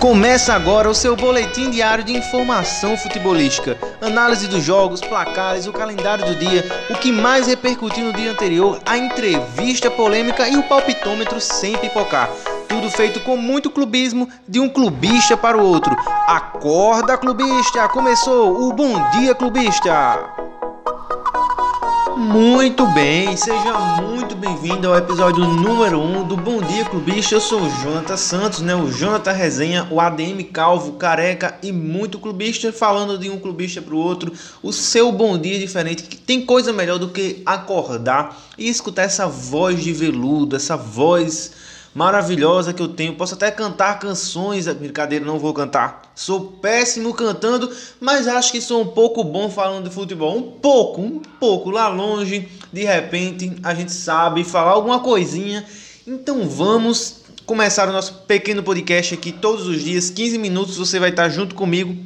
Começa agora o seu boletim diário de informação futebolística, análise dos jogos, placares, o calendário do dia, o que mais repercutiu no dia anterior, a entrevista polêmica e o palpitômetro sem pipocar. Tudo feito com muito clubismo de um clubista para o outro. Acorda, clubista! Começou o Bom Dia Clubista! Muito bem, seja muito bem-vindo ao episódio número 1 um do Bom Dia Clubista. Eu sou o Jonathan Santos, né? O Jonathan Resenha, o ADM Calvo, careca e muito clubista, falando de um clubista para o outro. O seu bom dia diferente, que tem coisa melhor do que acordar e escutar essa voz de veludo, essa voz maravilhosa que eu tenho. Posso até cantar canções, brincadeira, não vou cantar. Sou péssimo cantando, mas acho que sou um pouco bom falando de futebol. Um pouco, um pouco lá longe. De repente, a gente sabe falar alguma coisinha. Então vamos começar o nosso pequeno podcast aqui todos os dias, 15 minutos. Você vai estar junto comigo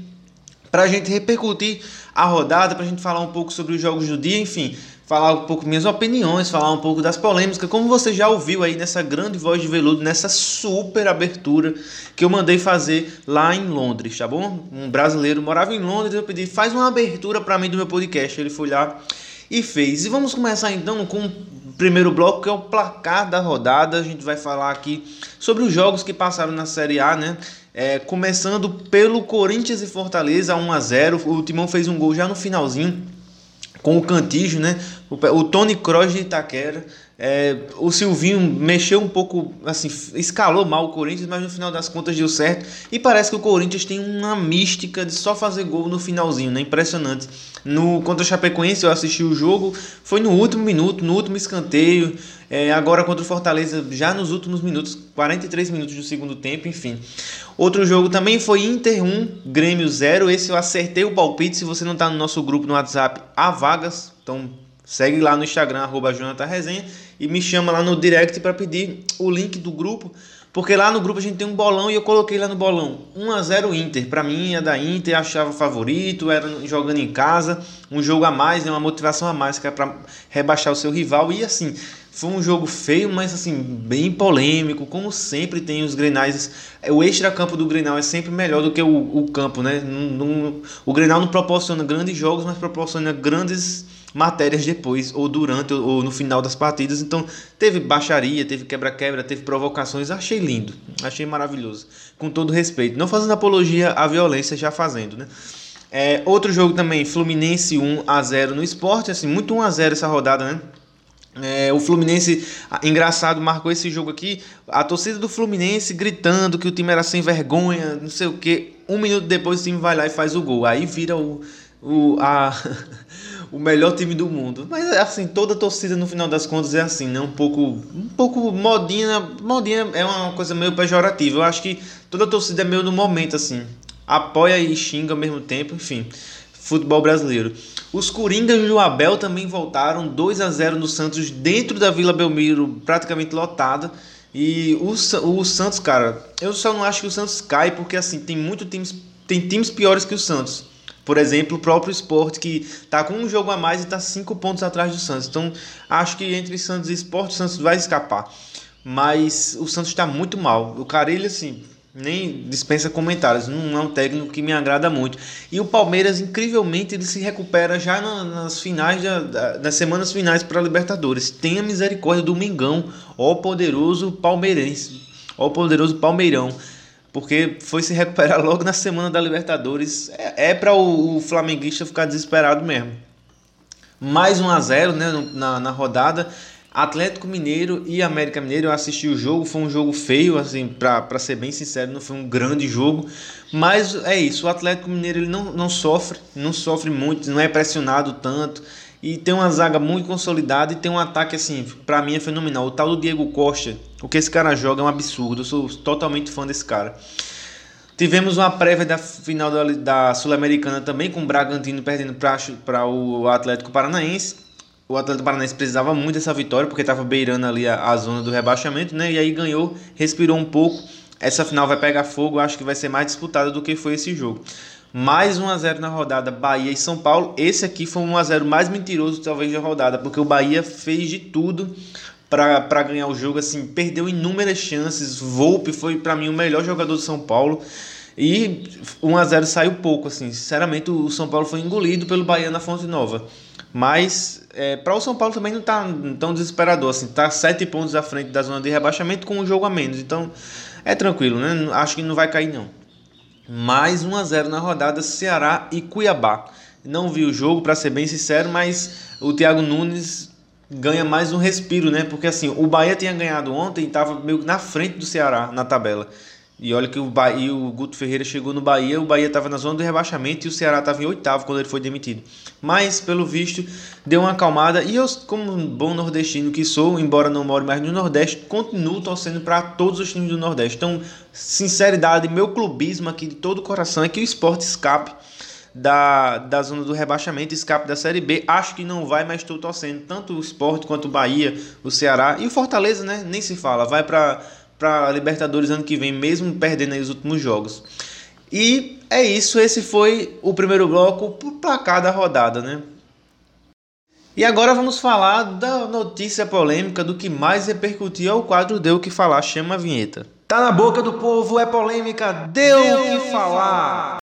para a gente repercutir a rodada, para a gente falar um pouco sobre os jogos do dia, enfim falar um pouco minhas opiniões, falar um pouco das polêmicas, como você já ouviu aí nessa grande voz de veludo, nessa super abertura que eu mandei fazer lá em Londres, tá bom? Um brasileiro morava em Londres, eu pedi, faz uma abertura para mim do meu podcast, ele foi lá e fez. E vamos começar então com o primeiro bloco, que é o placar da rodada. A gente vai falar aqui sobre os jogos que passaram na Série A, né? É, começando pelo Corinthians e Fortaleza 1 a 0. O Timão fez um gol já no finalzinho com o Cantígio, né? O, o Tony Kroos de Itaquera. É, o Silvinho mexeu um pouco, assim, escalou mal o Corinthians, mas no final das contas deu certo. E parece que o Corinthians tem uma mística de só fazer gol no finalzinho, né? Impressionante. No contra o Chapecoense eu assisti o jogo, foi no último minuto, no último escanteio. É, agora contra o Fortaleza, já nos últimos minutos, 43 minutos do segundo tempo, enfim. Outro jogo também foi Inter 1, Grêmio 0. Esse eu acertei o palpite. Se você não está no nosso grupo no WhatsApp, há vagas. Então segue lá no Instagram, arroba Jonathan Resenha, e me chama lá no direct para pedir o link do grupo. Porque lá no grupo a gente tem um bolão e eu coloquei lá no bolão 1 a 0 Inter. Para mim é da Inter, achava favorito, era jogando em casa, um jogo a mais, né, uma motivação a mais que é para rebaixar o seu rival e assim, foi um jogo feio, mas assim, bem polêmico, como sempre tem os Grenais. O extra-campo do Grenal é sempre melhor do que o, o campo, né? o Grenal não proporciona grandes jogos, mas proporciona grandes matérias depois, ou durante, ou no final das partidas. Então, teve baixaria, teve quebra-quebra, teve provocações. Achei lindo, achei maravilhoso. Com todo respeito. Não fazendo apologia à violência, já fazendo, né? É, outro jogo também, Fluminense 1 a 0 no esporte, assim, muito 1 a 0 essa rodada, né? É, o Fluminense, engraçado, marcou esse jogo aqui. A torcida do Fluminense gritando que o time era sem vergonha, não sei o que. Um minuto depois o time vai lá e faz o gol. Aí vira o, o, a, o melhor time do mundo. Mas assim, toda torcida no final das contas é assim, né? Um pouco, um pouco modinha. Modinha é uma coisa meio pejorativa. Eu acho que toda torcida é meio no momento, assim. Apoia e xinga ao mesmo tempo, enfim futebol brasileiro. Os Coringas do Abel também voltaram 2 a 0 no Santos dentro da Vila Belmiro, praticamente lotada. E o, o Santos, cara, eu só não acho que o Santos cai porque assim, tem muito times, tem times piores que o Santos. Por exemplo, o próprio Esporte que tá com um jogo a mais e tá cinco pontos atrás do Santos. Então, acho que entre Santos e Esporte, o Santos vai escapar. Mas o Santos está muito mal. O Carelli, assim, nem dispensa comentários, não é um técnico que me agrada muito. E o Palmeiras, incrivelmente, ele se recupera já nas finais, da, nas semanas finais para a Libertadores. Tenha misericórdia do Mengão, ó poderoso palmeirense, ó poderoso palmeirão. Porque foi se recuperar logo na semana da Libertadores. É, é para o, o, flamenguista ficar desesperado mesmo. Mais 1 a 0 né, na, na rodada. Atlético Mineiro e América Mineiro, eu assisti o jogo, foi um jogo feio, assim, para ser bem sincero, não foi um grande jogo, mas é isso, o Atlético Mineiro ele não, não sofre, não sofre muito, não é pressionado tanto, e tem uma zaga muito consolidada e tem um ataque, assim, para mim é fenomenal. O tal do Diego Costa, o que esse cara joga é um absurdo, eu sou totalmente fã desse cara. Tivemos uma prévia da final da, da Sul-Americana também, com o Bragantino perdendo para o Atlético Paranaense o Atlético Paranaense precisava muito dessa vitória porque estava beirando ali a, a, zona do rebaixamento, né? E aí ganhou, respirou um pouco. Essa final vai pegar fogo, acho que vai ser mais disputada do que foi esse jogo. Mais 1 a 0 na rodada Bahia e São Paulo. Esse aqui foi um 1 a 0 mais mentiroso talvez da rodada, porque o Bahia fez de tudo para ganhar o jogo, assim, perdeu inúmeras chances. Volpe foi para mim o melhor jogador do São Paulo. E 1 a 0 saiu pouco, assim. Sinceramente, o São Paulo foi engolido pelo Bahia na Fonte Nova. Mas é, para o São Paulo também não está tão desesperador, assim. Tá sete pontos à frente da zona de rebaixamento com um jogo a menos. Então é tranquilo, né? Acho que não vai cair não. Mais 1 a 0 na rodada Ceará e Cuiabá. Não vi o jogo, para ser bem sincero, mas o Thiago Nunes ganha mais um respiro, né? Porque assim, o Bahia tinha ganhado ontem e estava meio na frente do Ceará na tabela. E olha que o Bahia, o Guto Ferreira chegou no Bahia, o Bahia estava na zona do rebaixamento e o Ceará estava em oitavo quando ele foi demitido. Mas, pelo visto, deu uma acalmada. E eu, como um bom nordestino que sou, embora não more mais no Nordeste, continuo torcendo para todos os times do Nordeste. Então, sinceridade, meu clubismo aqui de todo o coração é que o esporte escape da, da zona do rebaixamento, escape da Série B. Acho que não vai, mas estou torcendo tanto o esporte quanto o Bahia, o Ceará e o Fortaleza, né? Nem se fala, vai para para Libertadores ano que vem, mesmo perdendo os últimos jogos. E é isso, esse foi o primeiro bloco para placar da rodada, né? E agora vamos falar da notícia polêmica do que mais repercutiu ao quadro Deu que falar, chama a vinheta. Tá na boca do povo, é polêmica, deu o que falar.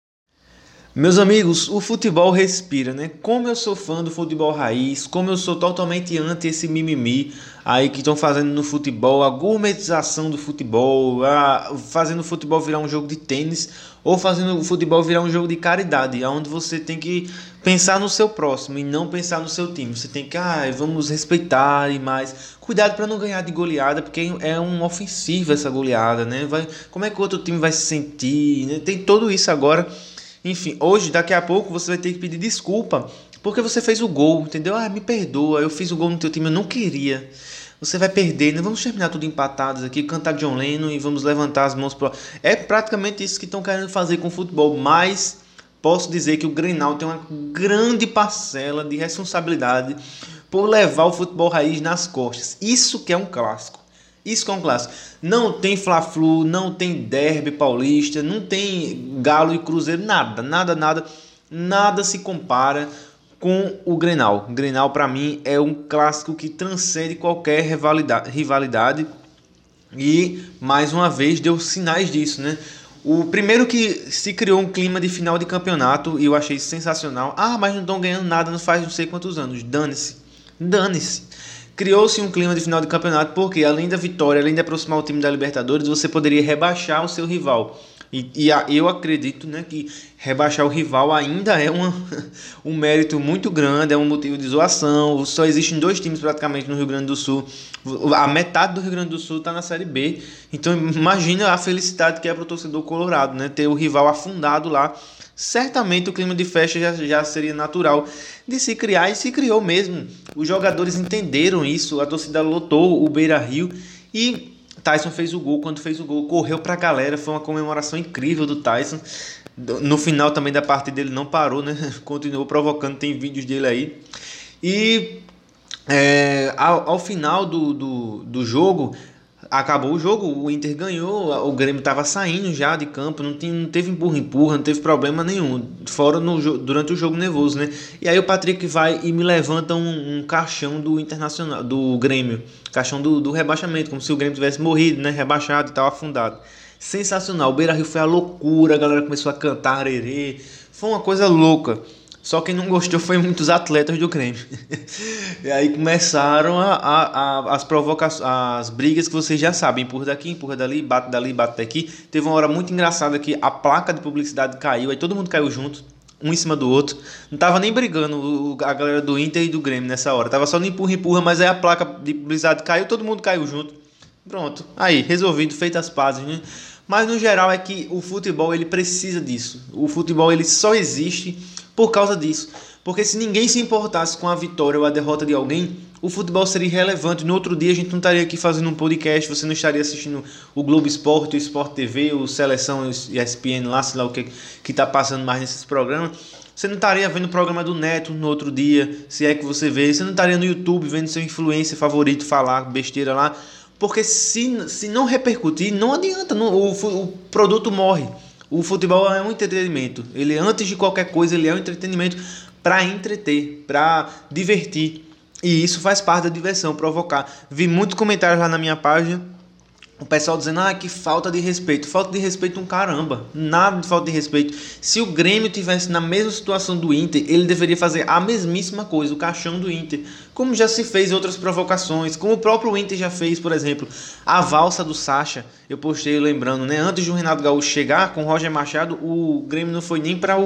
Meus amigos, o futebol respira, né? Como eu sou fã do futebol raiz, como eu sou totalmente anti esse mimimi aí que estão fazendo no futebol, a gourmetização do futebol, a, fazendo o futebol virar um jogo de tênis ou fazendo o futebol virar um jogo de caridade, onde você tem que pensar no seu próximo e não pensar no seu time. Você tem que, ah, vamos respeitar e mais. Cuidado para não ganhar de goleada, porque é um ofensivo essa goleada, né? Vai, como é que o outro time vai se sentir? Né? Tem tudo isso agora enfim, hoje, daqui a pouco, você vai ter que pedir desculpa porque você fez o gol, entendeu? Ah, me perdoa, eu fiz o gol no teu time, eu não queria. Você vai perder, né? Vamos terminar tudo empatados aqui, cantar John Lennon e vamos levantar as mãos pro. É praticamente isso que estão querendo fazer com o futebol, mas posso dizer que o Grenal tem uma grande parcela de responsabilidade por levar o futebol raiz nas costas. Isso que é um clássico. Isso que é um clássico. Não tem Fla-Flu, não tem Derby Paulista, não tem Galo e Cruzeiro, nada, nada, nada. Nada se compara com o Grenal. O Grenal para mim é um clássico que transcende qualquer rivalidade, rivalidade e mais uma vez deu sinais disso, né? O primeiro que se criou um clima de final de campeonato e eu achei sensacional. Ah, mas não estão ganhando nada, não faz não sei quantos anos. Dane-se. Dane-se criou-se um clima de final de campeonato porque, além da vitória, além de aproximar o time da Libertadores, você poderia rebaixar o seu rival. E, e a, eu acredito né, que rebaixar o rival ainda é uma, um mérito muito grande, é um motivo de zoação. Só existem dois times praticamente no Rio Grande do Sul. A metade do Rio Grande do Sul está na Série B. Então imagina a felicidade que é para o torcedor colorado, né? Ter o rival afundado lá certamente o clima de festa já, já seria natural de se criar e se criou mesmo. Os jogadores entenderam isso, a torcida lotou o Beira Rio e Tyson fez o gol. Quando fez o gol, correu para a galera, foi uma comemoração incrível do Tyson. No final também da parte dele não parou, né? Continuou provocando, tem vídeos dele aí. E é, ao, ao, final do, do, do jogo, acabou o jogo, o Inter ganhou, o Grêmio estava saindo já de campo, não, tinha, não teve empurra-empurra, não teve problema nenhum, fora no, durante o jogo nervoso, né? E aí o Patrick vai e me levanta um, um caixão do Internacional, do Grêmio, caixão do, do rebaixamento, como se o Grêmio tivesse morrido, né? Rebaixado e tal, afundado. Sensacional, o Beira Rio foi a loucura, a galera começou a cantar arerê, foi uma coisa louca. Só quem não gostou foi muitos atletas do Grêmio. e aí começaram a, a, a, as provocações, as brigas que vocês já sabem, empurra daqui, empurra dali, bate dali, bate daqui. Teve uma hora muito engraçada que a placa de publicidade caiu, aí todo mundo caiu junto, um em cima do outro. Não tava nem brigando a galera do Inter e do Grêmio nessa hora. Tava só no empurra, empurra, mas aí a placa de publicidade caiu, todo mundo caiu junto. Pronto. Aí, resolvido, feitas as pazes, né? Mas no geral é que o futebol ele precisa disso. O futebol ele só existe por causa disso. Porque se ninguém se importasse com a vitória ou a derrota de alguém, o futebol seria irrelevante. No outro dia a gente não estaria aqui fazendo um podcast, você não estaria assistindo o Globo Esporte, o Sport TV, o Seleção e ESPN lá, sei lá o que que está passando mais nesses programas. Você não estaria vendo o programa do Neto no outro dia, se é que você vê. Você não estaria no YouTube vendo seu influencer favorito falar besteira lá. Porque se, se não repercutir, não adianta, não, o, o produto morre. O futebol é um entretenimento. Ele antes de qualquer coisa, ele é um entretenimento para entreter, para divertir. E isso faz parte da diversão, provocar. Vi muitos comentários lá na minha página o pessoal dizendo, ah, que falta de respeito. Falta de respeito um caramba. Nada de falta de respeito. Se o Grêmio tivesse na mesma situação do Inter, ele deveria fazer a mesmíssima coisa, o caixão do Inter. Como já se fez outras provocações. Como o próprio Inter já fez, por exemplo, a valsa do Sacha. Eu postei lembrando, né? Antes do Renato Gaúcho chegar com o Roger Machado, o Grêmio não foi nem para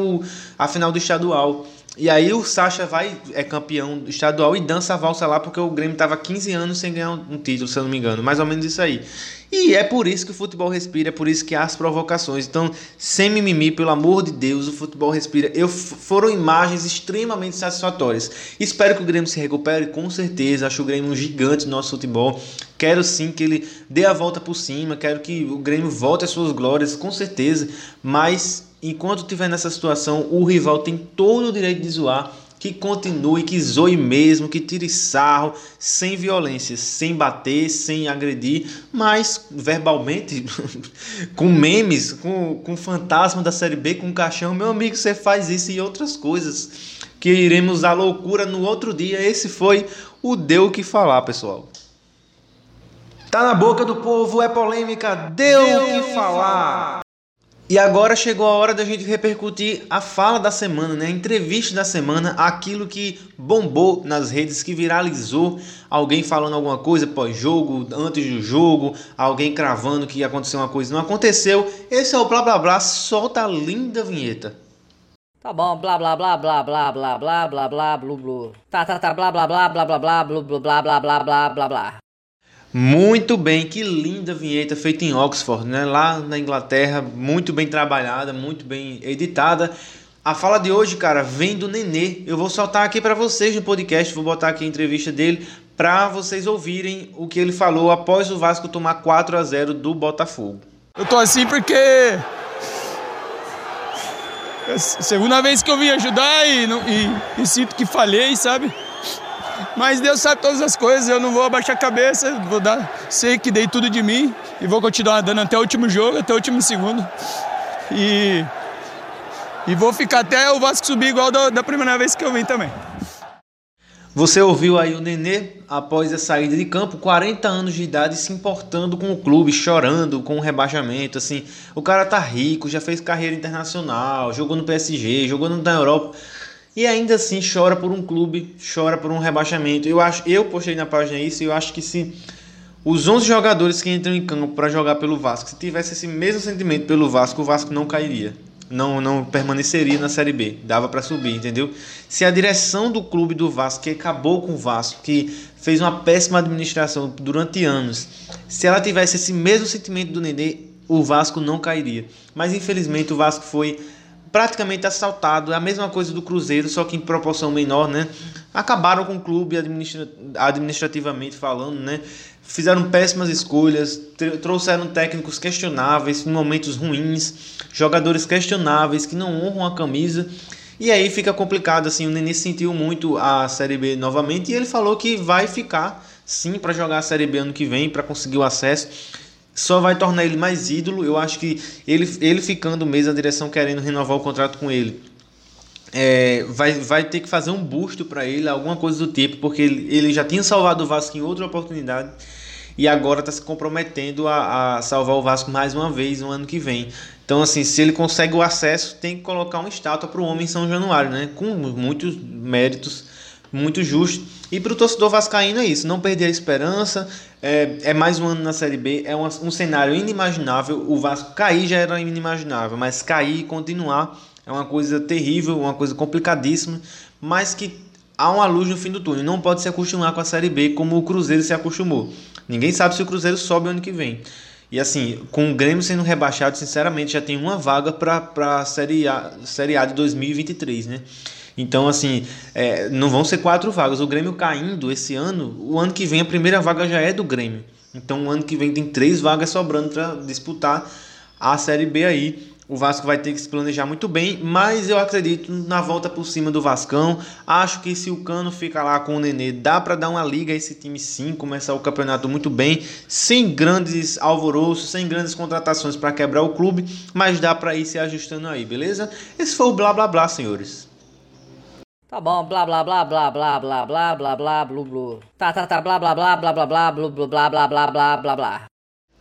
a final do estadual. E aí o Sacha vai, é campeão estadual e dança a valsa lá porque o Grêmio estava 15 anos sem ganhar um título, se eu não me engano. Mais ou menos isso aí. E é por isso que o futebol respira, é por isso que há as provocações. Então, sem mimimi, pelo amor de Deus, o futebol respira. Eu, foram imagens extremamente satisfatórias. Espero que o Grêmio se recupere, com certeza. Acho o Grêmio um gigante no nosso futebol. Quero sim que ele dê a volta por cima. Quero que o Grêmio volte às suas glórias, com certeza. Mas enquanto estiver nessa situação, o rival tem todo o direito de zoar que continue, que zoe mesmo, que tire sarro, sem violência, sem bater, sem agredir, mas verbalmente, com memes, com, com fantasma da Série B, com caixão. Meu amigo, você faz isso e outras coisas que iremos à loucura no outro dia. Esse foi o Deu o que falar, pessoal. Tá na boca do povo, é polêmica, deu o que falar. E agora chegou a hora da gente repercutir a fala da semana, né? a entrevista da semana, aquilo que bombou nas redes, que viralizou, alguém falando alguma coisa pós-jogo, antes do jogo, alguém cravando que ia acontecer uma coisa e não aconteceu. Esse é o blá blá blá, solta a linda vinheta. Tá bom, blá blá blá blá blá blá blá blá blá blá blá. Tá, tá, tá, blá blá blá blá blá blá blá blá blá blá blá blá blá. Muito bem, que linda vinheta feita em Oxford, né? Lá na Inglaterra, muito bem trabalhada, muito bem editada. A fala de hoje, cara, vem do Nenê. Eu vou soltar aqui para vocês no podcast, vou botar aqui a entrevista dele para vocês ouvirem o que ele falou após o Vasco tomar 4 a 0 do Botafogo. Eu tô assim porque é a segunda vez que eu vim ajudar e, e, e sinto que falhei, sabe? Mas Deus sabe todas as coisas, eu não vou abaixar a cabeça, vou dar, sei que dei tudo de mim e vou continuar dando até o último jogo, até o último segundo. E, e vou ficar até o Vasco subir igual da, da primeira vez que eu vim também. Você ouviu aí o Nenê após a saída de campo, 40 anos de idade, se importando com o clube, chorando com o rebaixamento. Assim, o cara tá rico, já fez carreira internacional, jogou no PSG, jogou na Europa e ainda assim chora por um clube, chora por um rebaixamento. Eu acho, eu postei na página isso eu acho que se os 11 jogadores que entram em campo para jogar pelo Vasco, se tivesse esse mesmo sentimento pelo Vasco, o Vasco não cairia. Não, não permaneceria na Série B. Dava para subir, entendeu? Se a direção do clube do Vasco, que acabou com o Vasco, que fez uma péssima administração durante anos, se ela tivesse esse mesmo sentimento do Nenê, o Vasco não cairia. Mas infelizmente o Vasco foi praticamente assaltado. É a mesma coisa do Cruzeiro, só que em proporção menor, né? Acabaram com o clube administra administrativamente falando, né? Fizeram péssimas escolhas, trouxeram técnicos questionáveis em momentos ruins, jogadores questionáveis que não honram a camisa. E aí fica complicado assim, o Nenê sentiu muito a Série B novamente e ele falou que vai ficar sim para jogar a Série B ano que vem, para conseguir o acesso só vai tornar ele mais ídolo. Eu acho que ele, ele ficando mesmo, a direção querendo renovar o contrato com ele, é, vai, vai ter que fazer um busto para ele, alguma coisa do tipo, porque ele, ele já tinha salvado o Vasco em outra oportunidade e agora está se comprometendo a, a, salvar o Vasco mais uma vez no ano que vem. Então, assim, se ele consegue o acesso, tem que colocar uma estátua para o homem em São Januário, né? Com muitos méritos muito justo. E para o torcedor vascaíno é isso, não perder a esperança. É, é mais um ano na Série B, é um, um cenário inimaginável. O Vasco cair já era inimaginável, mas cair e continuar é uma coisa terrível, uma coisa complicadíssima, mas que há uma luz no fim do túnel. Não pode se acostumar com a Série B como o Cruzeiro se acostumou. Ninguém sabe se o Cruzeiro sobe ano que vem. E assim, com o Grêmio sendo rebaixado, sinceramente, já tem uma vaga para a série a, série a de 2023, né? Então, assim, é, não vão ser quatro vagas. O Grêmio caindo esse ano, o ano que vem a primeira vaga já é do Grêmio. Então, o ano que vem tem três vagas sobrando para disputar a Série B aí. O Vasco vai ter que se planejar muito bem, mas eu acredito na volta por cima do Vascão. Acho que se o Cano fica lá com o Nenê, dá para dar uma liga a esse time sim, começar o campeonato muito bem, sem grandes alvoroços, sem grandes contratações para quebrar o clube, mas dá para ir se ajustando aí, beleza? Esse foi o blá blá blá, senhores. Tá bom, blá blá blá blá blá blá blá blá blá blá blá. Tá, tá, tá, blá blá blá blá blá blá blá blá blá blá blá blá.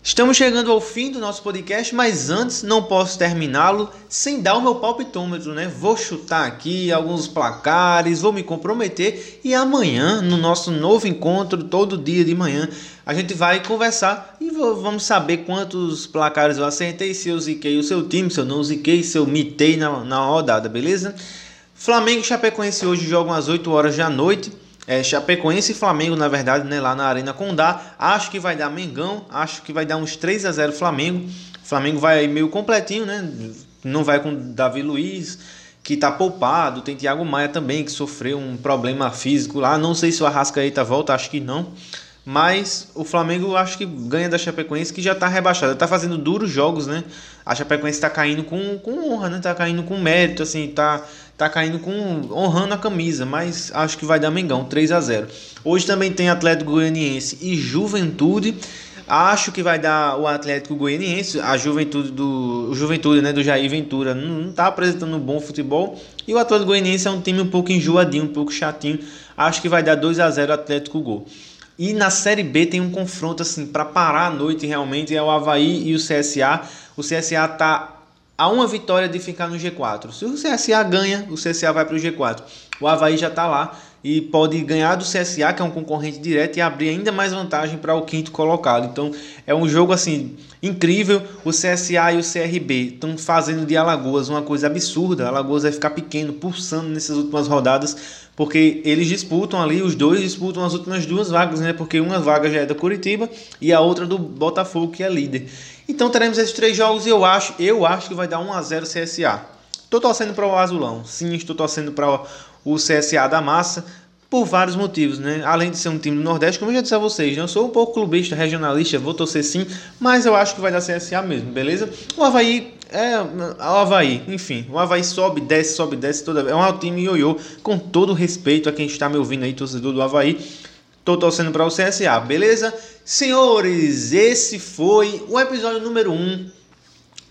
Estamos chegando ao fim do nosso podcast, mas antes não posso terminá-lo sem dar o meu palpitômetro, né? Vou chutar aqui alguns placares, vou me comprometer e amanhã, no nosso novo encontro, todo dia de manhã, a gente vai conversar e vamos saber quantos placares eu acertei, se eu ziquei o seu time, se eu não ziquei, se eu mitei na, na rodada, beleza? Flamengo e Chapecoense hoje jogam às 8 horas da noite é, Chapecoense e Flamengo, na verdade, né, lá na Arena Condá. Acho que vai dar Mengão, acho que vai dar uns 3 a 0 Flamengo. Flamengo vai meio completinho, né? Não vai com Davi Luiz, que tá poupado. Tem Thiago Maia também, que sofreu um problema físico lá. Não sei se o Arrascaeta volta, acho que não. Mas o Flamengo acho que ganha da Chapecoense, que já está rebaixada. Está fazendo duros jogos, né? A Chapecoense está caindo com, com honra, né? Está caindo com mérito, assim, tá, tá caindo com honrando a camisa, mas acho que vai dar Mengão, 3 a 0. Hoje também tem Atlético Goianiense e Juventude. Acho que vai dar o Atlético Goianiense, a Juventude do Juventude, né, do Jair Ventura, não está apresentando um bom futebol. E o Atlético Goianiense é um time um pouco enjoadinho, um pouco chatinho. Acho que vai dar 2 a 0 Atlético Gol. E na Série B tem um confronto assim para parar a noite realmente é o Havaí e o CSA. O CSA tá a uma vitória de ficar no G4. Se o CSA ganha, o CSA vai para o G4. O Havaí já está lá e pode ganhar do CSA, que é um concorrente direto, e abrir ainda mais vantagem para o quinto colocado. Então é um jogo assim incrível. O CSA e o CRB estão fazendo de Alagoas uma coisa absurda. Alagoas vai ficar pequeno, pulsando nessas últimas rodadas, porque eles disputam ali, os dois disputam as últimas duas vagas, né? Porque uma vaga já é da Curitiba e a outra do Botafogo, que é líder. Então teremos esses três jogos e eu acho, eu acho que vai dar 1 a 0 CSA. Estou torcendo para o Azulão. Sim, estou torcendo para o CSA da massa por vários motivos, né? Além de ser um time do Nordeste, como eu já disse a vocês, né? eu sou um pouco clubista, regionalista, vou torcer sim, mas eu acho que vai dar CSA mesmo, beleza? O Havaí é o Havaí, enfim, o Havaí sobe, desce, sobe, desce toda. É um time ioiô, com todo respeito a quem está me ouvindo aí, torcedor do Havaí. Tô torcendo para o CSA, beleza? Senhores, esse foi o episódio número 1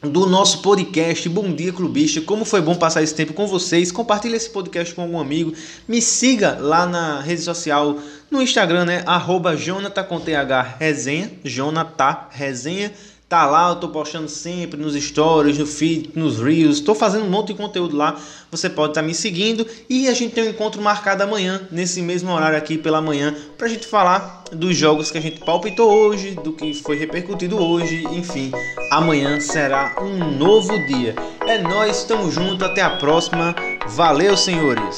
um do nosso podcast Bom Dia Clubista. Como foi bom passar esse tempo com vocês. Compartilhe esse podcast com algum amigo. Me siga lá na rede social, no Instagram, né? Arroba Jonathan com TH Resenha. Jonathan Resenha. Tá lá, eu tô postando sempre nos stories, no feed, nos reels, tô fazendo um monte de conteúdo lá. Você pode estar tá me seguindo e a gente tem um encontro marcado amanhã, nesse mesmo horário aqui pela manhã, pra gente falar dos jogos que a gente palpitou hoje, do que foi repercutido hoje, enfim. Amanhã será um novo dia. É nós, estamos juntos, até a próxima. Valeu, senhores.